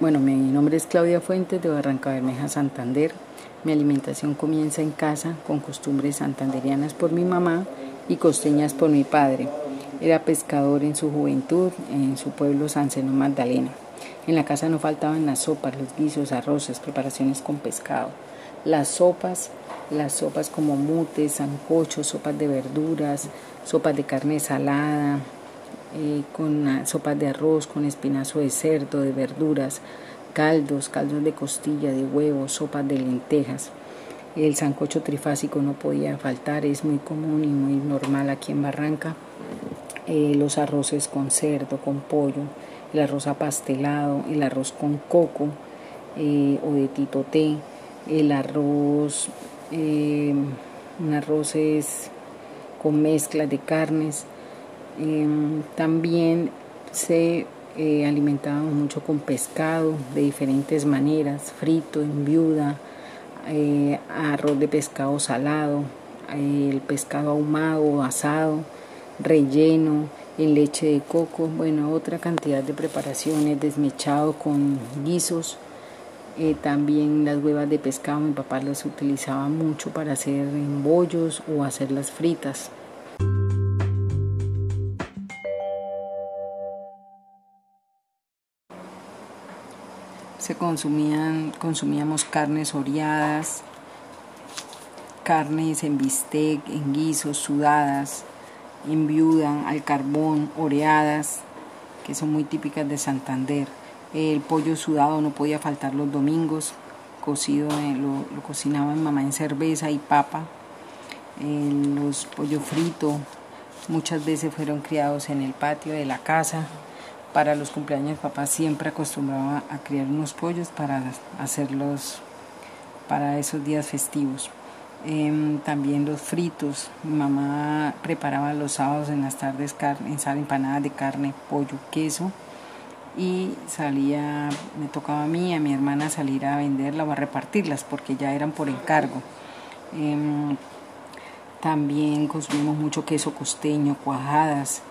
Bueno, mi nombre es Claudia Fuentes de Barranca Bermeja, Santander. Mi alimentación comienza en casa con costumbres santanderianas por mi mamá y costeñas por mi padre. Era pescador en su juventud en su pueblo San Seno Magdalena. En la casa no faltaban las sopas, los guisos, arroces, preparaciones con pescado. Las sopas, las sopas como mutes, sancochos, sopas de verduras, sopas de carne salada, eh, con sopas de arroz, con espinazo de cerdo, de verduras, caldos, caldos de costilla, de huevos, sopas de lentejas. El sancocho trifásico no podía faltar, es muy común y muy normal aquí en Barranca. Eh, los arroces con cerdo, con pollo, el arroz apastelado, el arroz con coco eh, o de titoté, el arroz, es con mezcla de carnes, Em, también se eh, alimentábamos mucho con pescado de diferentes maneras, frito, en viuda, eh, arroz de pescado salado, el pescado ahumado, asado, relleno, en leche de coco, bueno, otra cantidad de preparaciones, desmechado con guisos. Eh, también las huevas de pescado, mi papá las utilizaba mucho para hacer embollos o hacerlas fritas. Consumían, consumíamos carnes oreadas, carnes en bistec, en guisos, sudadas, en viuda, al carbón, oreadas, que son muy típicas de Santander. El pollo sudado no podía faltar los domingos, cocido, lo, lo cocinaba mi mamá en cerveza y papa. los pollo frito muchas veces fueron criados en el patio de la casa para los cumpleaños papá siempre acostumbraba a criar unos pollos para hacerlos para esos días festivos. Em, también los fritos. Mi mamá preparaba los sábados en las tardes carne, empanadas de carne, pollo, queso. Y salía, me tocaba a mí, a mi hermana salir a venderla o a repartirlas porque ya eran por encargo. Em, también consumimos mucho queso costeño, cuajadas,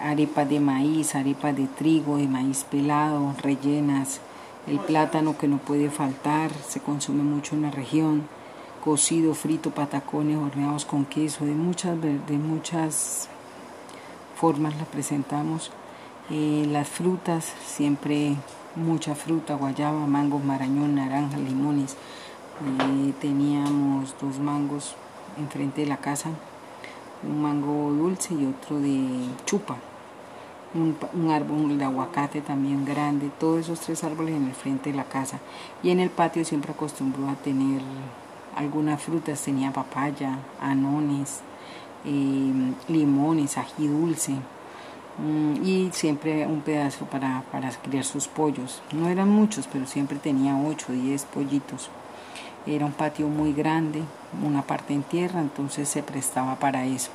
arepas de maíz, arepas de trigo, de maíz pelado, rellenas, el plátano que no puede faltar, se consume mucho en la región, cocido, frito, patacones horneados con queso, de muchas, de muchas formas la presentamos. Eh, las frutas, siempre mucha fruta, guayaba, mangos, marañón, naranja, limones. Eh, teníamos dos mangos enfrente de la casa, un mango dulce y otro de chupa un, árbol de aguacate también grande, todos esos tres árboles en el frente de la casa. Y en el patio siempre acostumbró a tener algunas frutas, tenía papaya, anones, em, limones, ají dulce. Mm, y siempre un pedazo para, para criar sus pollos. No eran muchos, pero siempre tenía 8 o 10 pollitos. Era un patio muy grande, una parte en tierra, entonces se prestaba para eso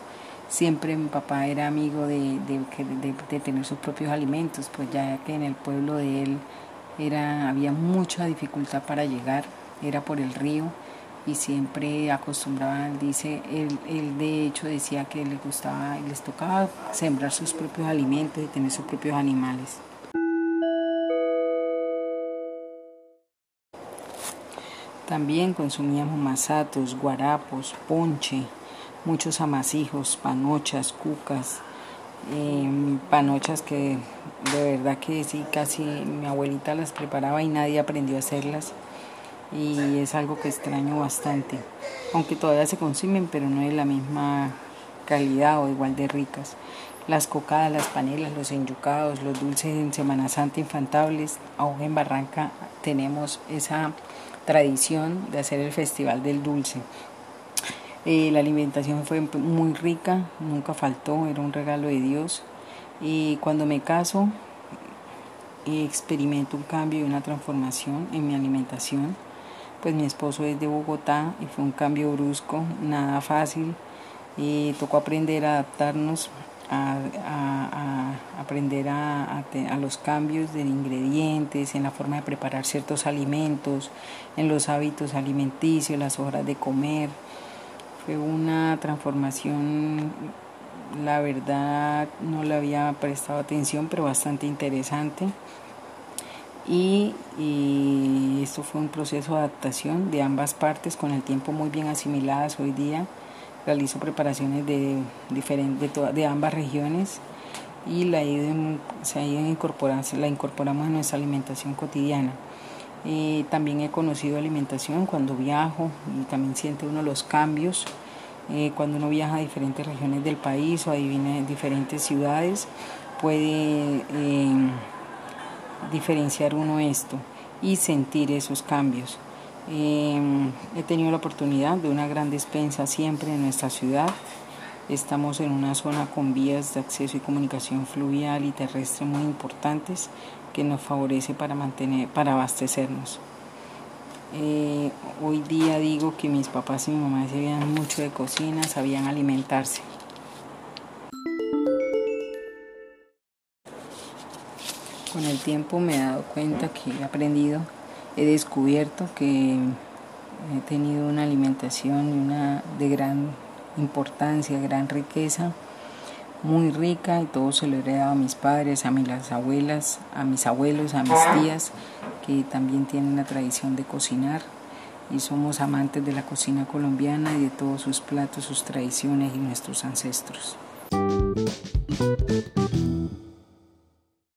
siempre mi papá era amigo de, de, tener sus propios alimentos, pues ya que en el pueblo de él era, había mucha dificultad para llegar, era por el río y siempre acostumbraba, dice, él, él de hecho decía que le gustaba, les tocaba sembrar sus propios alimentos y tener sus propios animales. También consumíamos masatos, guarapos, ponche, muchos amasijos, panochas, cucas, em, panochas que de verdad que sí, casi mi abuelita las preparaba y nadie aprendió a hacerlas y es algo que extraño bastante, aunque todavía se consumen pero no es la misma calidad o igual de ricas. Las cocadas, las panelas, los enyucados, los dulces en Semana Santa infantables, aún en Barranca tenemos esa tradición de hacer el Festival del Dulce. Eh, la alimentación fue muy rica, nunca faltó, era un regalo de Dios. Y cuando me caso, experimento un cambio y una transformación en mi alimentación. Pues mi esposo es de Bogotá y fue un cambio brusco, nada fácil. Y tocó aprender a adaptarnos, a, aprender a, los cambios de ingredientes, en la forma de preparar ciertos alimentos, en los hábitos alimenticios, las horas de comer. Fue una transformación, la verdad no le había prestado atención, pero bastante interesante. y, esto fue un proceso de adaptación de ambas partes, con el tiempo muy bien asimiladas hoy día. Realizo preparaciones de, diferentes, de, ambas regiones y la, se ha ido incorporando, la incorporamos en nuestra alimentación cotidiana. Eh, también he conocido alimentación cuando viajo y también siente uno los cambios eh, cuando uno viaja a diferentes regiones del país o a diferentes ciudades puede eh, diferenciar uno esto y sentir esos cambios. he tenido la oportunidad de una gran despensa siempre en nuestra ciudad. Estamos en una zona con vías de acceso y comunicación fluvial y terrestre muy importantes que nos favorece para mantener, para abastecernos. Eh, hoy día digo que mis papás y mi mamá sabían mucho de cocina, sabían alimentarse. Con el tiempo me he dado cuenta que he aprendido, he descubierto que he tenido una alimentación de gran importancia, gran riqueza muy rica y todo se lo he heredado a mis padres, a mis abuelas, a mis abuelos, a mis tías, que también tienen la tradición de cocinar y somos amantes de la cocina colombiana y de todos sus platos, sus tradiciones y nuestros ancestros.